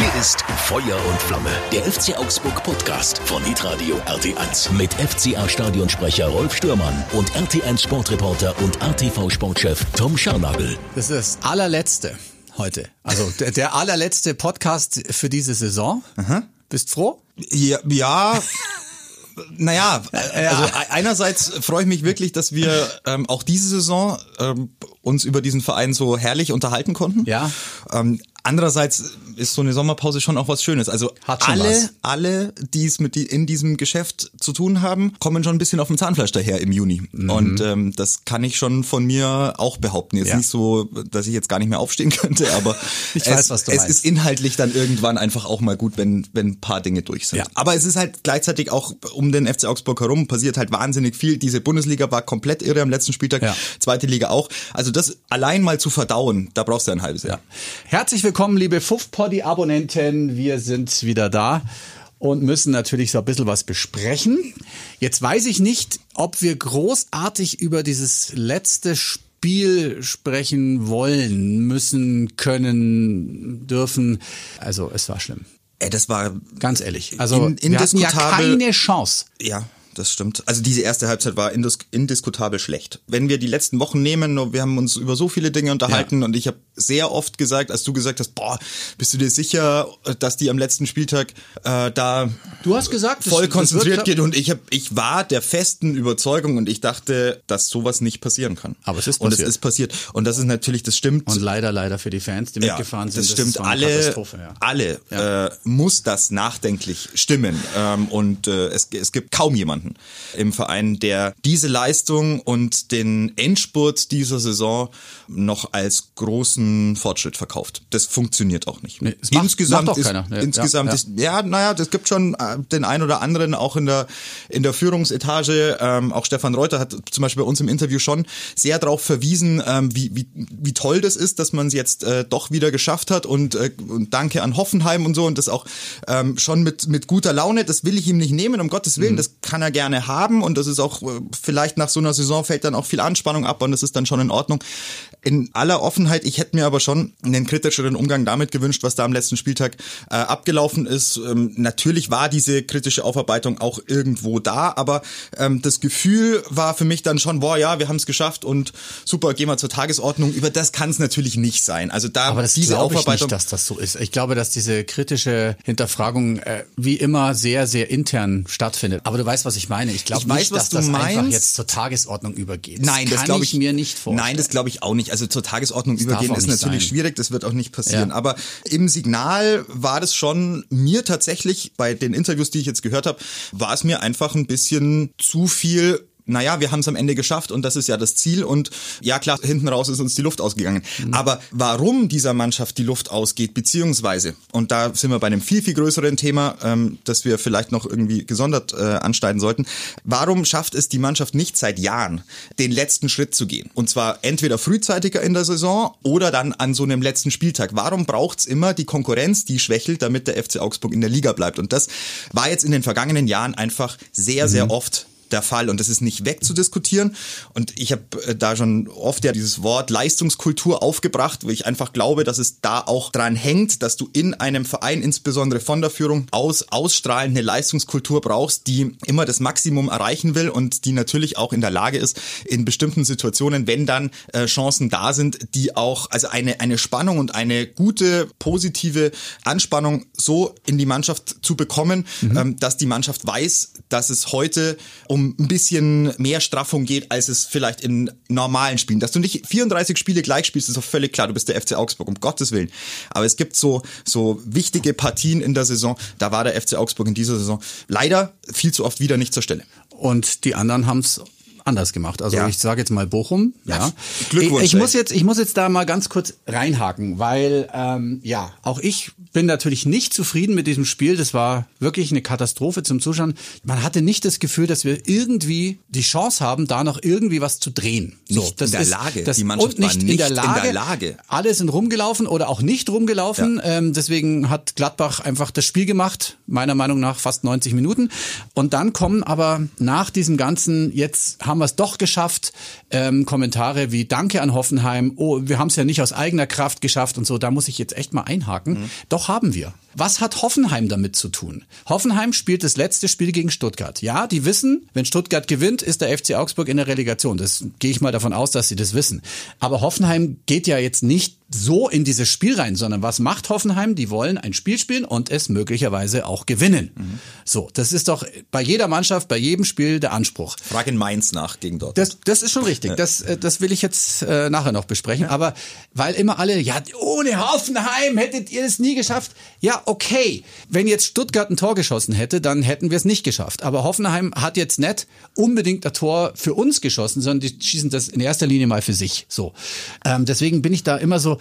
Hier ist Feuer und Flamme, der FC Augsburg Podcast von Hitradio RT1 mit FCA Stadionsprecher Rolf Stürmann und RT1 Sportreporter und ATV Sportchef Tom Scharnagel. Das ist das allerletzte heute. Also der, der allerletzte Podcast für diese Saison. Bist froh? Ja, ja naja, also einerseits freue ich mich wirklich, dass wir ähm, auch diese Saison ähm, uns über diesen Verein so herrlich unterhalten konnten. Ja. Ähm, andererseits ist so eine Sommerpause schon auch was Schönes. Also Hat schon alle, was. alle, die es mit die, in diesem Geschäft zu tun haben, kommen schon ein bisschen auf dem Zahnfleisch daher im Juni. Und ähm, das kann ich schon von mir auch behaupten. Jetzt Mhm. Ja. nicht so, dass ich jetzt gar nicht mehr aufstehen könnte, aber Ich es, weiß, was du es meinst. ist inhaltlich dann irgendwann einfach auch mal gut, wenn, wenn ein paar Dinge durch sind. Ja. Aber es ist halt gleichzeitig auch um den FC Augsburg herum passiert halt wahnsinnig viel. Diese Bundesliga war komplett irre am letzten Spieltag, Ja. zweite Liga auch. Also das allein mal zu verdauen, da brauchst du ein halbes Jahr. Herzlich willkommen, liebe Fuff-Poddy-Abonnenten. Wir sind wieder da und müssen natürlich so ein bisschen was besprechen. Jetzt weiß ich nicht, ob wir großartig über dieses letzte Spiel sprechen wollen, müssen, können, dürfen. Also es war schlimm. Ey, das war Ganz ehrlich. Also In- wir hatten ja keine Chance. Ja, das stimmt. Also diese erste Halbzeit war indis indiskutabel schlecht. Wenn wir die letzten Wochen nehmen, wir haben uns über so viele Dinge unterhalten und ich habe sehr oft gesagt, als du gesagt hast, boah, bist du dir sicher, dass die am letzten Spieltag äh, da Du hast gesagt, das- voll das konzentriert wird- geht und ich hab, ich war der festen Überzeugung und ich dachte, dass sowas nicht passieren kann. Aber es ist und passiert. es ist passiert und das ist natürlich, das stimmt. Und leider, leider für die Fans, die mitgefahren sind. Das stimmt, eine alle, ja. alle Ja. äh, muss das nachdenklich stimmen. Ähm, und äh, es, es gibt kaum jemanden im Verein, der diese Leistung und den Endspurt dieser Saison noch als großen Fortschritt verkauft. Das funktioniert auch nicht. Nee, macht- insgesamt macht ist, keiner. Ja, insgesamt ja, ja. ist ja, naja, das gibt schon äh, den ein oder anderen auch in der in der Führungsetage. Ähm, auch Stefan Reuter hat zum Beispiel bei uns im Interview schon sehr darauf verwiesen, ähm, wie, wie wie toll das ist, dass man es jetzt äh, doch wieder geschafft hat und, äh, und danke an Hoffenheim und so und das auch ähm, schon mit mit guter Laune. Das will ich ihm nicht nehmen, um Gottes Mhm. Willen. Das kann er gerne haben und das ist auch äh, vielleicht nach so einer Saison fällt dann auch viel Anspannung ab und das ist dann schon in Ordnung. In aller Offenheit, ich hätte mir aber schon einen kritischeren Umgang damit gewünscht, was da am letzten Spieltag äh, abgelaufen ist. Ähm, natürlich war diese kritische Aufarbeitung auch irgendwo da, aber ähm, das Gefühl war für mich dann schon, boah, ja, wir haben es geschafft und super, gehen wir zur Tagesordnung. Über das kann es natürlich nicht sein. Also da Aber das diese glaube ich Aufarbeitung. nicht, dass das so ist. Ich glaube, dass diese kritische Hinterfragung äh, wie immer sehr, sehr intern stattfindet. Aber du weißt, was ich meine. Ich glaube Ich weiß, nicht, dass du das einfach jetzt zur Tagesordnung übergeht. Nein, das kann glaube ich mir nicht vorstellen. Nein, das glaube ich auch nicht. Also zur Tagesordnung darf übergehen ist natürlich sein. schwierig, das wird auch nicht passieren. Ja. Aber im Signal war das schon mir tatsächlich, bei den Interviews, die ich jetzt gehört habe, war es mir einfach ein bisschen zu viel naja, wir haben es am Ende geschafft und das ist ja das Ziel und ja klar, hinten raus ist uns die Luft ausgegangen. Mhm. Aber warum dieser Mannschaft die Luft ausgeht, beziehungsweise, und da sind wir bei einem viel, viel größeren Thema, ähm, das wir vielleicht noch irgendwie gesondert äh, anschneiden sollten, warum schafft es die Mannschaft nicht seit Jahren, den letzten Schritt zu gehen? Und zwar entweder frühzeitiger in der Saison oder dann an so einem letzten Spieltag. Warum braucht's immer die Konkurrenz, die schwächelt, damit der FC Augsburg in der Liga bleibt? Und das war jetzt in den vergangenen Jahren einfach sehr, sehr oft der Fall und das ist nicht wegzudiskutieren. Und ich habe äh, da schon oft ja dieses Wort Leistungskultur aufgebracht, weil ich einfach glaube, dass es da auch dran hängt, dass du in einem Verein insbesondere von der Führung aus ausstrahlend eine Leistungskultur brauchst, die immer das Maximum erreichen will und die natürlich auch in der Lage ist in bestimmten Situationen, wenn dann äh, Chancen da sind, die auch also eine eine Spannung und eine gute positive Anspannung so in die Mannschaft zu bekommen, ähm, dass die Mannschaft weiß, dass es heute um ein bisschen mehr Straffung geht, als es vielleicht in normalen Spielen. Dass du nicht 34 Spiele gleich spielst, ist doch völlig klar. Du bist der FC Augsburg, um Gottes Willen. Aber es gibt so, so wichtige Partien in der Saison. Da war der FC Augsburg in dieser Saison leider viel zu oft wieder nicht zur Stelle. Und die anderen haben es anders gemacht. Also Ja. ich sage jetzt mal Bochum. Ja. Ja, Glückwunsch, Ich, ich muss jetzt, ich muss jetzt da mal ganz kurz reinhaken, weil ähm, ja, auch ich bin natürlich nicht zufrieden mit diesem Spiel. Das war wirklich eine Katastrophe zum Zuschauen. Man hatte nicht das Gefühl, dass wir irgendwie die Chance haben, da noch irgendwie was zu drehen. Nicht in der Lage. Das, Die Mannschaft nicht, war in, nicht der in der Lage. Lage. Alle sind rumgelaufen oder auch nicht rumgelaufen. Ähm, deswegen hat Gladbach einfach das Spiel gemacht, meiner Meinung nach fast 90 Minuten. Und dann kommen aber nach diesem ganzen, jetzt haben wir es doch geschafft, ähm, Kommentare wie Danke an Hoffenheim, oh, wir haben es ja nicht aus eigener Kraft geschafft und so, da muss ich jetzt echt mal einhaken. Doch haben wir. Was hat Hoffenheim damit zu tun? Hoffenheim spielt das letzte Spiel gegen Stuttgart. Ja, die wissen, wenn Stuttgart gewinnt, ist der FC Augsburg in der Relegation. Das gehe ich mal davon aus, dass sie das wissen. Aber Hoffenheim geht ja jetzt nicht so in dieses Spiel rein, sondern was macht Hoffenheim? Die wollen ein Spiel spielen und es möglicherweise auch gewinnen. Mhm. So, das ist doch bei jeder Mannschaft, bei jedem Spiel der Anspruch. Frag in Mainz nach gegen dort. Das, das ist schon richtig. Das, äh, das will ich jetzt äh, nachher noch besprechen. Ja. Aber weil immer alle, ja, ohne Hoffenheim hättet ihr es nie geschafft. Ja, okay. Wenn jetzt Stuttgart ein Tor geschossen hätte, dann hätten wir es nicht geschafft. Aber Hoffenheim hat jetzt nicht unbedingt ein Tor für uns geschossen, sondern die schießen das in erster Linie mal für sich. So. Ähm, deswegen bin ich da immer so,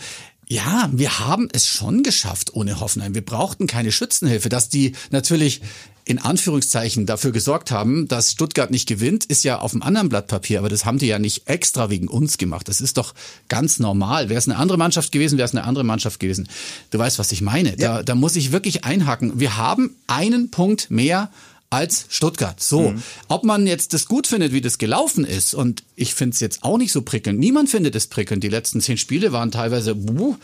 ja, wir haben es schon geschafft ohne Hoffenheim. Wir brauchten keine Schützenhilfe. Dass die natürlich in Anführungszeichen dafür gesorgt haben, dass Stuttgart nicht gewinnt, ist ja auf einem anderen Blatt Papier, aber das haben die ja nicht extra wegen uns gemacht. Das ist doch ganz normal. Wäre es eine andere Mannschaft gewesen, wäre es eine andere Mannschaft gewesen. Du weißt, was ich meine. Ja. Da, da muss ich wirklich einhaken. Wir haben einen Punkt mehr als Stuttgart. So, mhm. ob man jetzt das gut findet, wie das gelaufen ist, und ich finde es jetzt auch nicht so prickelnd. Niemand findet es prickelnd. Die letzten zehn Spiele waren teilweise, buh,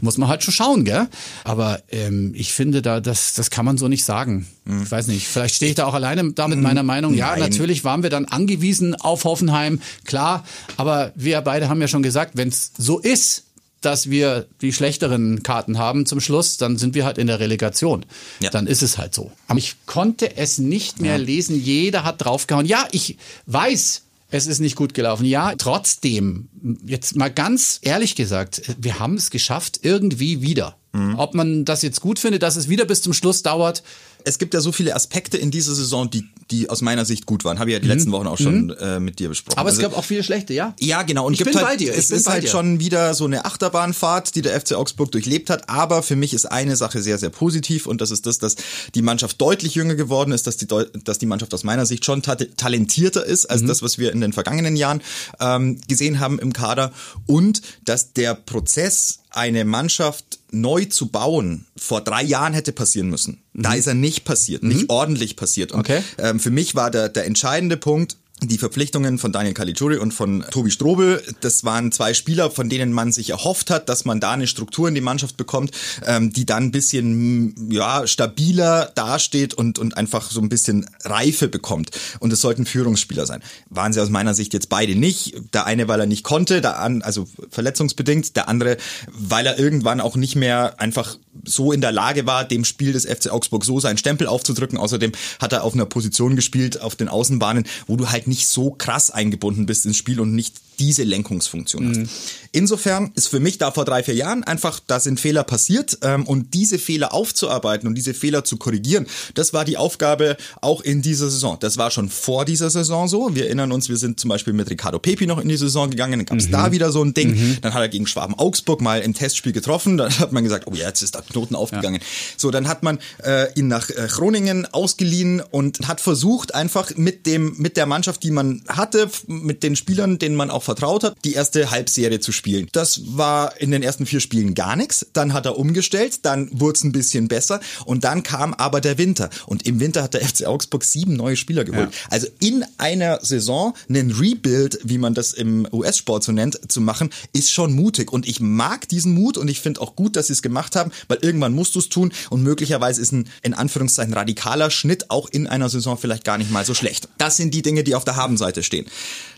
muss man halt schon schauen, gell? Aber ähm, ich finde da, das, das kann man so nicht sagen. Mhm. Ich weiß nicht, vielleicht stehe ich da auch alleine da mit meiner Meinung. Ja, Nein. natürlich waren wir dann angewiesen auf Hoffenheim, klar. Aber wir beide haben ja schon gesagt, wenn es so ist, dass wir die schlechteren Karten haben zum Schluss, dann sind wir halt in der Relegation. Ja. Dann ist es halt so. Aber ich konnte es nicht mehr ja. lesen. Jeder hat draufgehauen. Ja, ich weiß, es ist nicht gut gelaufen. Ja, trotzdem, jetzt mal ganz ehrlich gesagt, wir haben es geschafft, irgendwie wieder. Mhm. Ob man das jetzt gut findet, dass es wieder bis zum Schluss dauert, es gibt ja so viele Aspekte in dieser Saison, die, die aus meiner Sicht gut waren. Habe ich ja die mhm. letzten Wochen auch schon mhm. äh, mit dir besprochen. Aber also, es gab auch viele schlechte, ja? Ja, genau. Und ich gibt bin halt, bei dir. Ich es ist halt dir. schon wieder so eine Achterbahnfahrt, die der FC Augsburg durchlebt hat. Aber für mich ist eine Sache sehr, sehr positiv und das ist das, dass die Mannschaft deutlich jünger geworden ist, dass die, dass die Mannschaft aus meiner Sicht schon ta talentierter ist als mhm. das, was wir in den vergangenen Jahren ähm, gesehen haben im Kader und dass der Prozess eine Mannschaft neu zu bauen vor drei Jahren hätte passieren müssen. Mhm. Da ist er nicht passiert, nicht mhm. ordentlich passiert. Und okay. ähm, für mich war der, der entscheidende Punkt, die Verpflichtungen von Daniel Caligiuri und von Tobi Strobel, das waren zwei Spieler, von denen man sich erhofft hat, dass man da eine Struktur in die Mannschaft bekommt, ähm, die dann ein bisschen ja, stabiler dasteht und, und einfach so ein bisschen Reife bekommt. Und es sollten Führungsspieler sein. Waren sie aus meiner Sicht jetzt beide nicht. Der eine, weil er nicht konnte, der an, also verletzungsbedingt, der andere, weil er irgendwann auch nicht mehr einfach so in der Lage war, dem Spiel des FC Augsburg so seinen Stempel aufzudrücken. Außerdem hat er auf einer Position gespielt, auf den Außenbahnen, wo du halt nicht so krass eingebunden bist ins Spiel und nicht diese Lenkungsfunktion hast. Mhm. Insofern ist für mich da vor drei, vier Jahren einfach, da sind Fehler passiert ähm, und diese Fehler aufzuarbeiten und diese Fehler zu korrigieren, das war die Aufgabe auch in dieser Saison. Das war schon vor dieser Saison so. Wir erinnern uns, wir sind zum Beispiel mit Ricardo Pepi noch in die Saison gegangen, dann gab es mhm. da wieder so ein Ding. Mhm. Dann hat er gegen Schwaben Augsburg mal im Testspiel getroffen, dann hat man gesagt, oh ja, jetzt ist der Knoten aufgegangen. Ja. So, dann hat man äh, ihn nach äh, Groningen ausgeliehen und hat versucht, einfach mit dem, mit der Mannschaft, die man hatte, mit den Spielern, denen man auch vertraut hat, die erste Halbserie zu spielen spielen. Das war in den ersten vier Spielen gar nichts. Dann hat er umgestellt, dann wurde es ein bisschen besser und dann kam aber der Winter. Und im Winter hat der FC Augsburg sieben neue Spieler geholt. Ja. Also in einer Saison einen Rebuild, wie man das im US-Sport so nennt, zu machen, ist schon mutig. Und ich mag diesen Mut und ich finde auch gut, dass sie es gemacht haben, weil irgendwann musst du es tun und möglicherweise ist ein in Anführungszeichen radikaler Schnitt auch in einer Saison vielleicht gar nicht mal so schlecht. Das sind die Dinge, die auf der Habenseite stehen.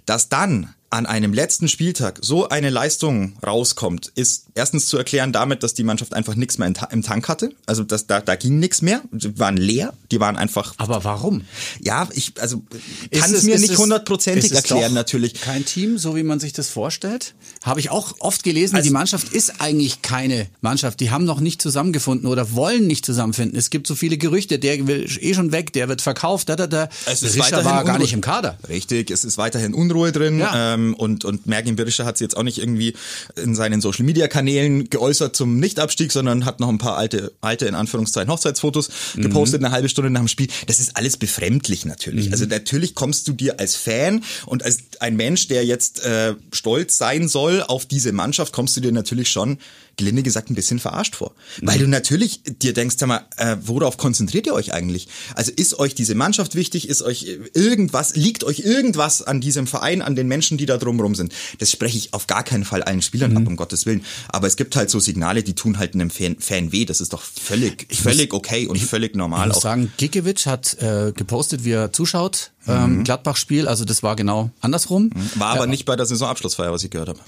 Dass dann an einem letzten Spieltag so eine Leistung rauskommt, ist erstens zu erklären damit, dass die Mannschaft einfach nichts mehr im Tank hatte. Also das, da, da ging nichts mehr. Waren leer. Die waren einfach. Aber warum? Ja, ich also kann es, es mir nicht hundertprozentig erklären natürlich. Kein Team, so wie man sich das vorstellt. Habe ich auch oft gelesen. Also, die Mannschaft ist eigentlich keine Mannschaft. Die haben noch nicht zusammengefunden oder wollen nicht zusammenfinden. Es gibt so viele Gerüchte. Der will eh schon weg. Der wird verkauft. Da da da. Es ist Rischer war gar nicht im Kader. Richtig. Es ist weiterhin Unruhe drin. Ja. Ähm, und und Mergin Birischer hat sich jetzt auch nicht irgendwie in seinen Social Media Kanälen geäußert zum Nichtabstieg, sondern hat noch ein paar alte alte in Anführungszeichen Hochzeitsfotos mhm. gepostet eine halbe Stunde nach dem Spiel. Das ist alles befremdlich natürlich. Mhm. Also natürlich kommst du dir als Fan und als ein Mensch, der jetzt äh, stolz sein soll auf diese Mannschaft, kommst du dir natürlich schon gelinde gesagt ein bisschen verarscht vor. Mhm. Weil du natürlich dir denkst, sag mal, äh, worauf konzentriert ihr euch eigentlich? Also ist euch diese Mannschaft wichtig? Ist euch irgendwas, liegt euch irgendwas an diesem Verein, an den Menschen, die da drumrum sind. Das spreche ich auf gar keinen Fall allen Spielern Mhm. ab, um Gottes Willen. Aber es gibt halt so Signale, die tun halt einem Fan, Fan weh. Das ist doch völlig, völlig okay und völlig normal. Ich muss Auch sagen, Gikiewicz hat äh, gepostet, wie er zuschaut. Mhm. Ähm, Gladbach-Spiel, also das war genau andersrum. war aber nicht bei der Saisonabschlussfeier, was ich gehört habe.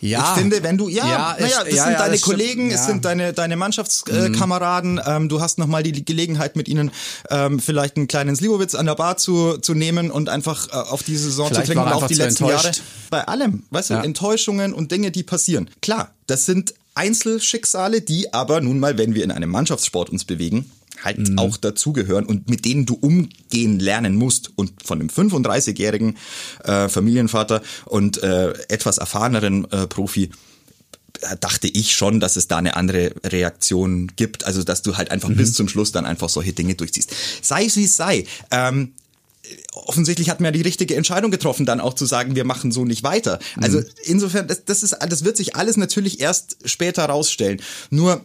Ja. Ich finde, wenn du, ja, Ja, naja, es- das ja, sind ja, deine. Kollegen, es Ja. sind deine, deine Mannschaftskameraden, ähm, du hast nochmal die Gelegenheit mit ihnen ähm, vielleicht einen kleinen Slivovitz an der Bar zu, zu nehmen und einfach äh, auf die Saison Vielleicht zu trinken auf die letzten Jahre. Bei allem, weißt du, Ja. Enttäuschungen und Dinge, die passieren. Klar, das sind Einzelschicksale, die aber nun mal, wenn wir in einem Mannschaftssport uns bewegen, halt Mhm. auch dazugehören und mit denen du umgehen lernen musst. Und von einem 35-jährigen äh, Familienvater und äh, etwas erfahreneren äh, Profi äh, dachte ich schon, dass es da eine andere Reaktion gibt. Also, dass du halt einfach bis zum Schluss dann einfach solche Dinge durchziehst. Sei es wie es sei. Ähm, offensichtlich hat man ja die richtige Entscheidung getroffen, dann auch zu sagen, wir machen so nicht weiter. Also insofern, das, das ist, das wird sich alles natürlich erst später rausstellen. Nur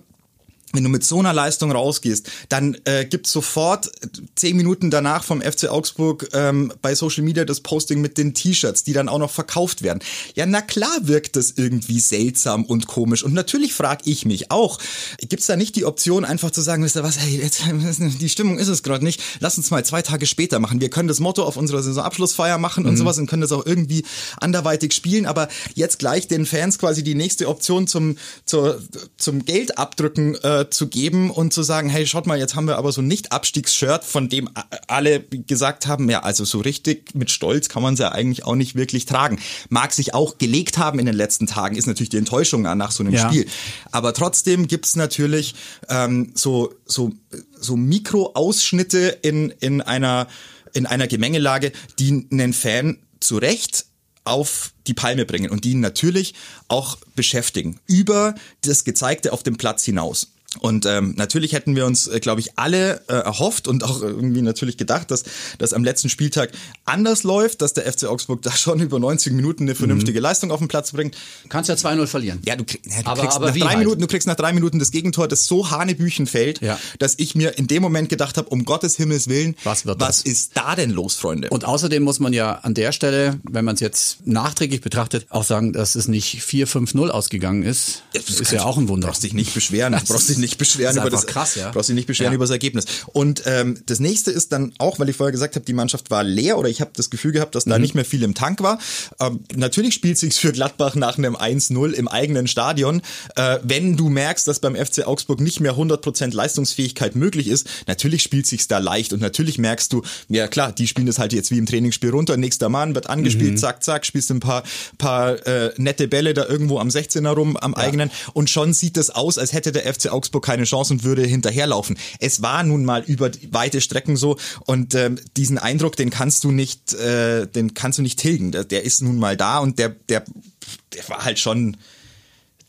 wenn du mit so einer Leistung rausgehst, dann äh, gibt's sofort zehn Minuten danach vom FC Augsburg ähm, bei Social Media das Posting mit den T-Shirts, die dann auch noch verkauft werden. Ja, na klar wirkt das irgendwie seltsam und komisch. Und natürlich frage ich mich auch, gibt's da nicht die Option, einfach zu sagen, wisst ihr was, hey, jetzt, die Stimmung ist es gerade nicht, lass uns mal zwei Tage später machen. Wir können das Motto auf unserer Saisonabschlussfeier machen und sowas und können das auch irgendwie anderweitig spielen, aber jetzt gleich den Fans quasi die nächste Option zum, zur, zum Geld abdrücken äh, zu geben und zu sagen, hey, schaut mal, jetzt haben wir aber so ein Nicht-Abstiegsshirt, von dem alle gesagt haben, ja, also so richtig mit Stolz kann man es ja eigentlich auch nicht wirklich tragen. Mag sich auch gelegt haben in den letzten Tagen, ist natürlich die Enttäuschung nach so einem Ja. Spiel. Aber trotzdem gibt's natürlich ähm, so, so, so Mikroausschnitte in, in, einer, in einer Gemengelage, die einen Fan zu Recht auf die Palme bringen und die ihn natürlich auch beschäftigen über das Gezeigte auf dem Platz hinaus. Und ähm, natürlich hätten wir uns, äh, glaube ich, alle äh, erhofft und auch irgendwie natürlich gedacht, dass das am letzten Spieltag anders läuft, dass der FC Augsburg da schon über 90 Minuten eine vernünftige Leistung auf den Platz bringt. Du kannst ja 2-0 verlieren. Ja, du, krieg, ja, du Aber- kriegst aber nach drei halt? Minuten, du kriegst nach drei Minuten das Gegentor, das so Hanebüchen fällt, Ja. dass ich mir in dem Moment gedacht habe, um Gottes Himmels Willen, Was wird was das? ist da denn los, Freunde? Und außerdem muss man ja an der Stelle, wenn man es jetzt nachträglich betrachtet, auch sagen, dass es nicht 4-5-0 ausgegangen ist. Das ist ja auch ein Wunder. Brauchst dich nicht beschweren. Du brauchst dich nicht beschweren über das. krass, ja. Brauchst dich nicht beschweren Ja. über das Ergebnis. Und ähm, das nächste ist dann auch, weil ich vorher gesagt habe, die Mannschaft war leer oder ich habe das Gefühl gehabt, dass da Mhm. nicht mehr viel im Tank war. Ähm, natürlich spielt sich's für Gladbach nach einem 1-0 im eigenen Stadion. Äh, wenn du merkst, dass beim FC Augsburg nicht mehr 100% Leistungsfähigkeit möglich ist, natürlich spielt sich's da leicht und natürlich merkst du, ja klar, die spielen das halt jetzt wie im Trainingsspiel runter. Nächster Mann wird angespielt, Mhm. zack, zack, spielst ein paar, paar äh, nette Bälle da irgendwo am 16er rum, am eigenen und schon sieht es aus, als hätte der FC Augsburg keine Chance und würde hinterherlaufen. Es war nun mal über weite Strecken so und ähm, diesen Eindruck, den kannst du nicht, äh, den kannst du nicht tilgen. Der, der ist nun mal da und der, der, der war halt schon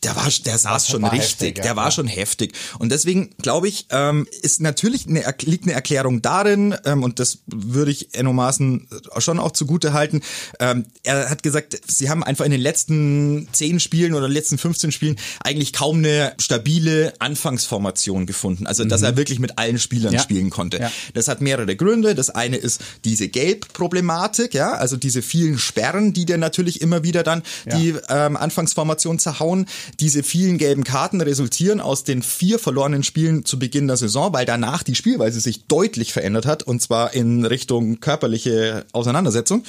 der war, der saß schon richtig, heftig, ja. der war schon heftig. Und deswegen glaube ich, ähm, ist natürlich eine, liegt eine Erklärung darin, ähm, und das würde ich Enno Maaßen schon auch zugute halten. Ähm, er hat gesagt, sie haben einfach in den letzten zehn Spielen oder letzten 15 Spielen eigentlich kaum eine stabile Anfangsformation gefunden. Also, dass er wirklich mit allen Spielern Mhm. Ja. spielen konnte. Das hat mehrere Gründe. Das eine ist diese Gelb-Problematik, ja, also diese vielen Sperren, die dir natürlich immer wieder dann die ähm, Anfangsformation zerhauen. Diese vielen gelben Karten resultieren aus den vier verlorenen Spielen zu Beginn der Saison, weil danach die Spielweise sich deutlich verändert hat und zwar in Richtung körperliche Auseinandersetzung.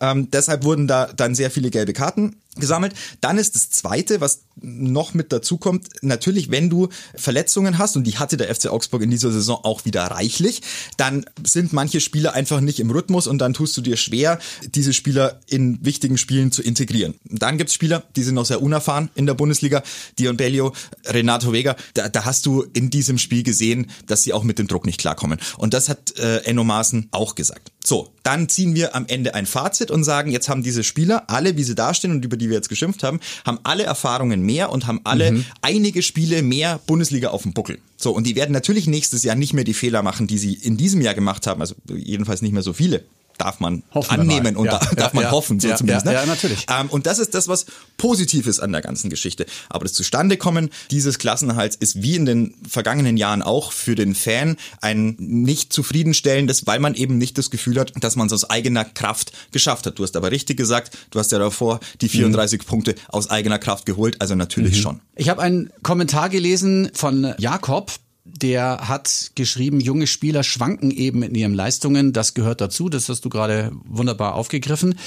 Ähm, deshalb wurden da dann sehr viele gelbe Karten gesammelt. Dann ist das Zweite, was noch mit dazu kommt, natürlich, wenn du Verletzungen hast, und die hatte der FC Augsburg in dieser Saison auch wieder reichlich, dann sind manche Spieler einfach nicht im Rhythmus und dann tust du dir schwer, diese Spieler in wichtigen Spielen zu integrieren. Dann gibt's Spieler, die sind noch sehr unerfahren in der Bundesliga, Dion Bellio, Renato Vega, da, da hast du in diesem Spiel gesehen, dass sie auch mit dem Druck nicht klarkommen. Und das hat äh, Enno Maaßen auch gesagt. So, dann ziehen wir am Ende ein Fazit und sagen, jetzt haben diese Spieler, alle wie sie dastehen und über die wir jetzt geschimpft haben, haben alle Erfahrungen mehr und haben alle einige Spiele mehr Bundesliga auf dem Buckel. So, und die werden natürlich nächstes Jahr nicht mehr die Fehler machen, die sie in diesem Jahr gemacht haben, also jedenfalls nicht mehr so viele. Darf man Hoffen annehmen und Ja, da, ja, darf man ja. hoffen, so Ja, zumindest. ne? ja, natürlich. Ähm, und das ist das, was positiv ist an der ganzen Geschichte. Aber das Zustandekommen dieses Klassenhalts ist wie in den vergangenen Jahren auch für den Fan ein nicht zufriedenstellendes, weil man eben nicht das Gefühl hat, dass man es aus eigener Kraft geschafft hat. Du hast aber richtig gesagt, du hast ja davor die 34 Punkte aus eigener Kraft geholt, also natürlich schon. Ich habe einen Kommentar gelesen von Jakob, der hat geschrieben, junge Spieler schwanken eben in ihren Leistungen. Das gehört dazu. Das hast du gerade wunderbar aufgegriffen.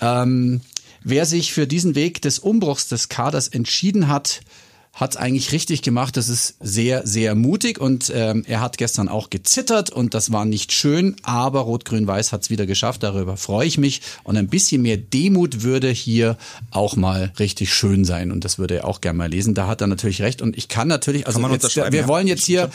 Ähm, wer sich für diesen Weg des Umbruchs des Kaders entschieden hat, hat es eigentlich richtig gemacht. Das ist sehr, sehr mutig und ähm, er hat gestern auch gezittert und das war nicht schön, aber Rot-Grün-Weiß hat es wieder geschafft. Darüber freue ich mich und ein bisschen mehr Demut würde hier auch mal richtig schön sein und das würde er auch gerne mal lesen. Da hat er natürlich recht und ich kann natürlich, also man jetzt, wir ja. wollen jetzt hier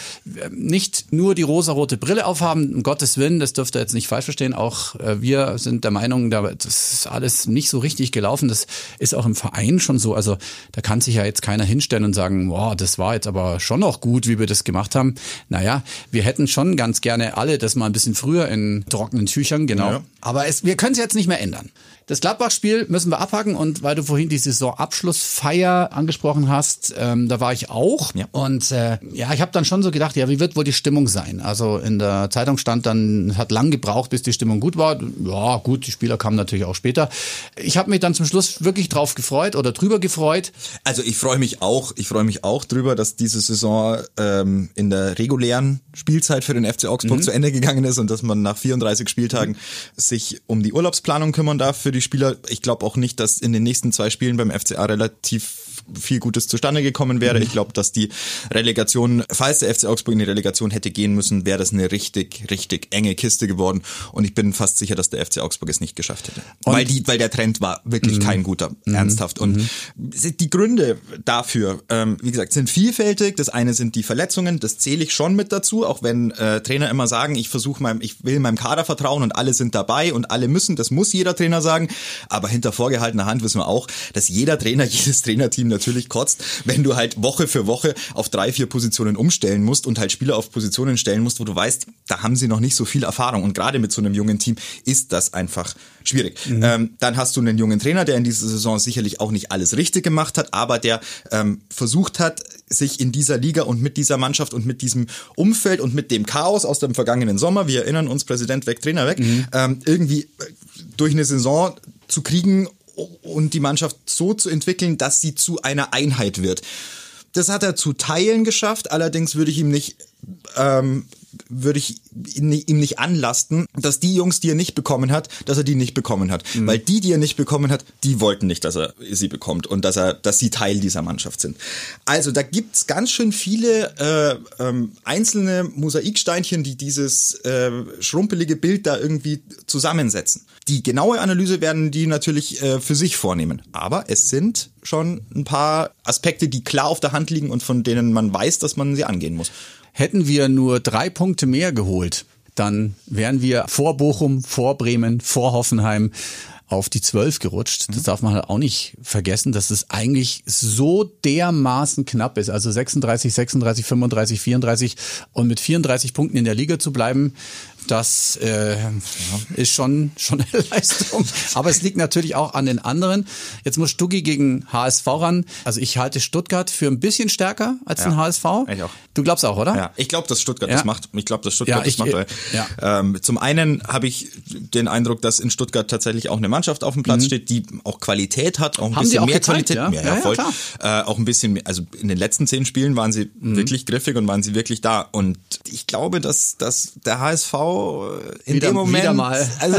nicht nur die rosarote Brille aufhaben, um Gottes Willen, das dürft ihr jetzt nicht falsch verstehen. Auch äh, wir sind der Meinung, da, das ist alles nicht so richtig gelaufen. Das ist auch im Verein schon so. Also da kann sich ja jetzt keiner hinstellen und sagen, boah, das war jetzt aber schon noch gut, wie wir das gemacht haben. Naja, wir hätten schon ganz gerne alle das mal ein bisschen früher in trockenen Tüchern, genau. Ja. Aber es, wir können es jetzt nicht mehr ändern. Das Gladbach-Spiel müssen wir abhaken und weil du vorhin die Saisonabschlussfeier angesprochen hast, ähm, da war ich auch. Ja. Und äh, ja, ich habe dann schon so gedacht, ja, wie wird wohl die Stimmung sein? Also in der Zeitung stand dann, hat lang gebraucht, bis die Stimmung gut war. Ja, gut, die Spieler kamen natürlich auch später. Ich habe mich dann zum Schluss wirklich drauf gefreut oder drüber gefreut. Also ich freue mich auch, ich freue mich auch drüber, dass diese Saison ähm, in der regulären Spielzeit für den FC Augsburg zu Ende gegangen ist und dass man nach 34 Spieltagen sich um die Urlaubsplanung kümmern darf für die Spieler. Ich glaube auch nicht, dass in den nächsten zwei Spielen beim FCA relativ viel Gutes zustande gekommen wäre. Ich glaube, dass die Relegation, falls der FC Augsburg in die Relegation hätte gehen müssen, wäre das eine richtig, richtig enge Kiste geworden. Und ich bin fast sicher, dass der FC Augsburg es nicht geschafft hätte. weil, die, weil der Trend war wirklich kein guter, ernsthaft. Und die Gründe dafür, ähm, wie gesagt, sind vielfältig. Das eine sind die Verletzungen, das zähle ich schon mit dazu, auch wenn äh, Trainer immer sagen, ich versuche meinem, ich will meinem Kader vertrauen und alle sind dabei und alle müssen, das muss jeder Trainer sagen. Aber hinter vorgehaltener Hand wissen wir auch, dass jeder Trainer, jedes Trainerteam natürlich kotzt, wenn du halt Woche für Woche auf drei, vier Positionen umstellen musst und halt Spieler auf Positionen stellen musst, wo du weißt, da haben sie noch nicht so viel Erfahrung. Und gerade mit so einem jungen Team ist das einfach schwierig. Ähm, dann hast du einen jungen Trainer, der in dieser Saison sicherlich auch nicht alles richtig gemacht hat, aber der ähm, versucht hat, sich in dieser Liga und mit dieser Mannschaft und mit diesem Umfeld und mit dem Chaos aus dem vergangenen Sommer, wir erinnern uns, Präsident weg, Trainer weg, ähm, irgendwie durch eine Saison zu kriegen und die Mannschaft so zu entwickeln, dass sie zu einer Einheit wird. Das hat er zu Teilen geschafft, allerdings würde ich ihm nicht ähm, würde ich ihm nicht anlasten, dass die Jungs, die er nicht bekommen hat, dass er die nicht bekommen hat. Weil die, die er nicht bekommen hat, die wollten nicht, dass er sie bekommt und dass er, dass sie Teil dieser Mannschaft sind. Also da gibt's ganz schön viele äh, ähm, einzelne Mosaiksteinchen, die dieses äh, schrumpelige Bild da irgendwie zusammensetzen. Die genaue Analyse werden die natürlich äh, für sich vornehmen. Aber es sind schon ein paar Aspekte, die klar auf der Hand liegen und von denen man weiß, dass man sie angehen muss. Hätten wir nur drei Punkte mehr geholt, dann wären wir vor Bochum, vor Bremen, vor Hoffenheim auf die zwölf gerutscht. Das darf man halt auch nicht vergessen, dass es eigentlich so dermaßen knapp ist. Also 36, 36, 35, 34 und mit 34 Punkten in der Liga zu bleiben, das äh, ist schon schon eine Leistung. Aber es liegt natürlich auch an den anderen. Jetzt muss Stuggi gegen HSV ran. Also ich halte Stuttgart für ein bisschen stärker als Ja, den HSV. ich auch. Du glaubst auch, oder? Ja, ich glaube, dass Stuttgart Ja. das macht. Ich glaube, dass Stuttgart Ja, ich- das macht. Weil, ja. ähm, zum einen habe ich den Eindruck, dass in Stuttgart tatsächlich auch eine Mannschaft auf dem Platz steht, die auch Qualität hat, auch ein Mhm. Haben bisschen auch mehr gezeigt, Qualität. ja? Ja, Ja, ja, voll. klar. Äh, auch ein bisschen, mehr, also in den letzten zehn Spielen waren sie wirklich griffig und waren sie wirklich da. Und ich glaube, dass, dass der HSV in Wieder- dem Moment, wieder mal. also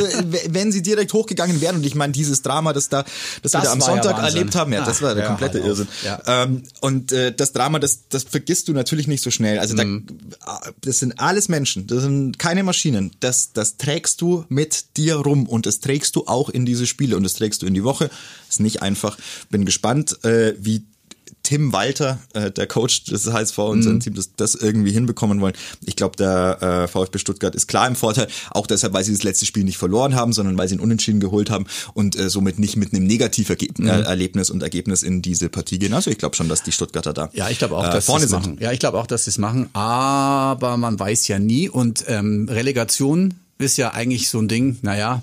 wenn sie direkt hochgegangen wären und ich meine dieses Drama, das da, das, wir Das da am ja Sonntag Wahnsinn. erlebt haben, ja, das Ach, war der ja, komplette halt. Irrsinn. Ja. Ähm, und äh, das Drama, das, das vergisst du natürlich nicht so schnell. Also Mhm. da, das sind alles Menschen, das sind keine Maschinen. Das, das trägst du mit dir rum und das trägst du auch in diese Spiele und das trägst du in die Woche. Ist nicht einfach. Bin gespannt, äh, wie Tim Walter, äh, der Coach des HSV und Mhm. sein Team, das, das irgendwie hinbekommen wollen. Ich glaube, der äh, VfB Stuttgart ist klar im Vorteil, auch deshalb, weil sie das letzte Spiel nicht verloren haben, sondern weil sie einen Unentschieden geholt haben und äh, somit nicht mit einem Negativergebnis Mhm. äh, Erlebnis und Ergebnis in diese Partie gehen. Also ich glaube schon, dass die Stuttgarter da Ja, ich glaube auch, äh, dass sie vorne es sind. machen. Ja, ich glaube auch, dass sie es machen. Aber man weiß ja nie. Und ähm, Relegation ist ja eigentlich so ein Ding, naja,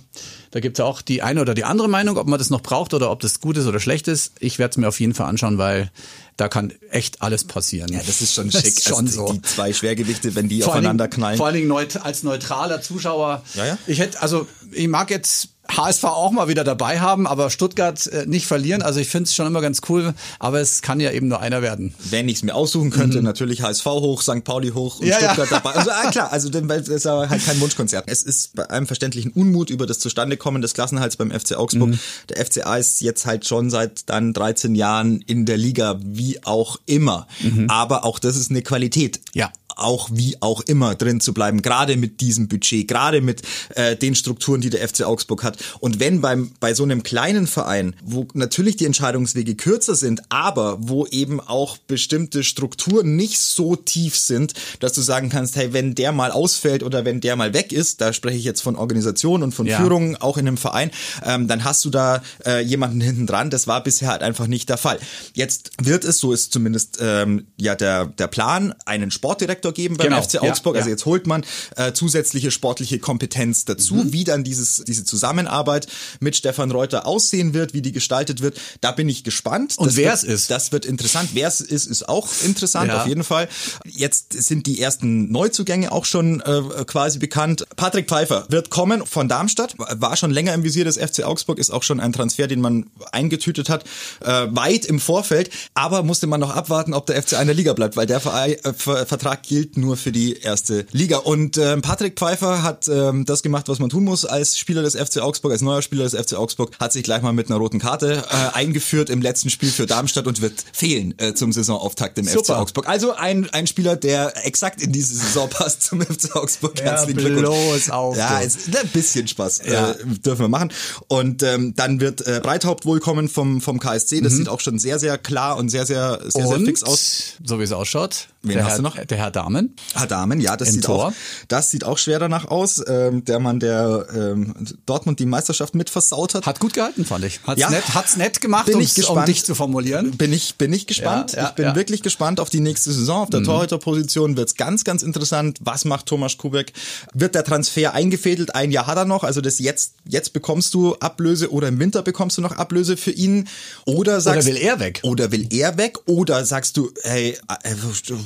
da gibt es auch die eine oder die andere Meinung, ob man das noch braucht oder ob das gut ist oder schlecht ist. Ich werde es mir auf jeden Fall anschauen, weil da kann echt alles passieren. Ja, das ist schon schick. ist schon also so. Die zwei Schwergewichte, wenn die Vor aufeinander Dingen- knallen. Vor allen Dingen als neutraler Zuschauer. Ja, ja. Ich hätte, also ich mag jetzt HSV auch mal wieder dabei haben, aber Stuttgart äh, nicht verlieren. Also ich finde es schon immer ganz cool, aber es kann ja eben nur einer werden. wenn ich es mir aussuchen könnte, natürlich HSV hoch, St. Pauli hoch und Mhm. Ja, ja. Stuttgart dabei. Also ah, klar, also denn, weil es ist ja halt kein Wunschkonzert. Es ist bei einem verständlichen Unmut über das Zustandekommen des Klassenhalts beim FC Augsburg. Mhm. Der FCA ist jetzt halt schon seit dann 13 Jahren in der Liga, wie auch immer. Aber auch das ist eine Qualität. Mhm. Ja. Auch wie auch immer drin zu bleiben, gerade mit diesem Budget, gerade mit äh, den Strukturen, die der FC Augsburg hat. Und wenn beim bei so einem kleinen Verein, wo natürlich die Entscheidungswege kürzer sind, aber wo eben auch bestimmte Strukturen nicht so tief sind, dass du sagen kannst, hey, wenn der mal ausfällt oder wenn der mal weg ist, da spreche ich jetzt von Organisation und von Ja. Führung auch in einem Verein, ähm, dann hast du da äh, jemanden hinten dran. Das war bisher halt einfach nicht der Fall. Jetzt wird es, so ist zumindest ähm, ja der der Plan, einen Sportdirektor geben beim Genau. FC Ja, Augsburg. Also ja. jetzt holt man äh, zusätzliche sportliche Kompetenz dazu, Mhm. wie dann dieses, diese Zusammenarbeit mit Stefan Reuter aussehen wird, wie die gestaltet wird. Da bin ich gespannt. Und wer es ist. Das wird interessant. Wer es ist, ist auch interessant, Ja. auf jeden Fall. Jetzt sind die ersten Neuzugänge auch schon äh, quasi bekannt. Patrick Pfeiffer wird kommen von Darmstadt, war schon länger im Visier des FC Augsburg, ist auch schon ein Transfer, den man eingetütet hat, äh, weit im Vorfeld. Aber musste man noch abwarten, ob der FC in der Liga bleibt, weil der äh, Ver Vertrag gilt nur für die erste Liga. Und ähm, Patrick Pfeiffer hat ähm, das gemacht, was man tun muss als Spieler des FC Augsburg, als neuer Spieler des FC Augsburg, hat sich gleich mal mit einer roten Karte äh, eingeführt im letzten Spiel für Darmstadt und wird fehlen äh, zum Saisonauftakt im FC Super. Augsburg. Also ein, ein Spieler, der exakt in diese Saison passt zum FC Augsburg. Ja, Herzlichen Glückwunsch. bloß auf, Ja, ist ein bisschen Spaß. Ja. Äh, dürfen wir machen. Und ähm, dann wird äh, Breithaupt wohl kommen vom, vom KSC. Das sieht auch schon sehr, sehr klar und sehr, sehr, sehr, sehr Mhm. Und, fix aus. so wie es ausschaut, Wen der hast Herr, du noch? Der Herr Dahmen. Hadamen, ja, das Im sieht Tor. auch, das sieht auch schwer danach aus. Ähm, der Mann, der ähm, Dortmund die Meisterschaft mit versaut hat. Hat gut gehalten, fand ich. Hat's, Ja. nett, hat's nett gemacht, Bin ich gespannt. um dich zu formulieren. Bin ich, bin ich gespannt. Ja, ja, ich bin wirklich gespannt auf die nächste Saison. Auf der Torhüterposition wird's ganz, ganz interessant. Was macht Thomas Kubek? Wird der Transfer eingefädelt? Ein Jahr hat er noch. Also das jetzt, jetzt bekommst du Ablöse oder im Winter bekommst du noch Ablöse für ihn. Oder sagst will er weg? Oder will er weg? Oder sagst du, hey, äh,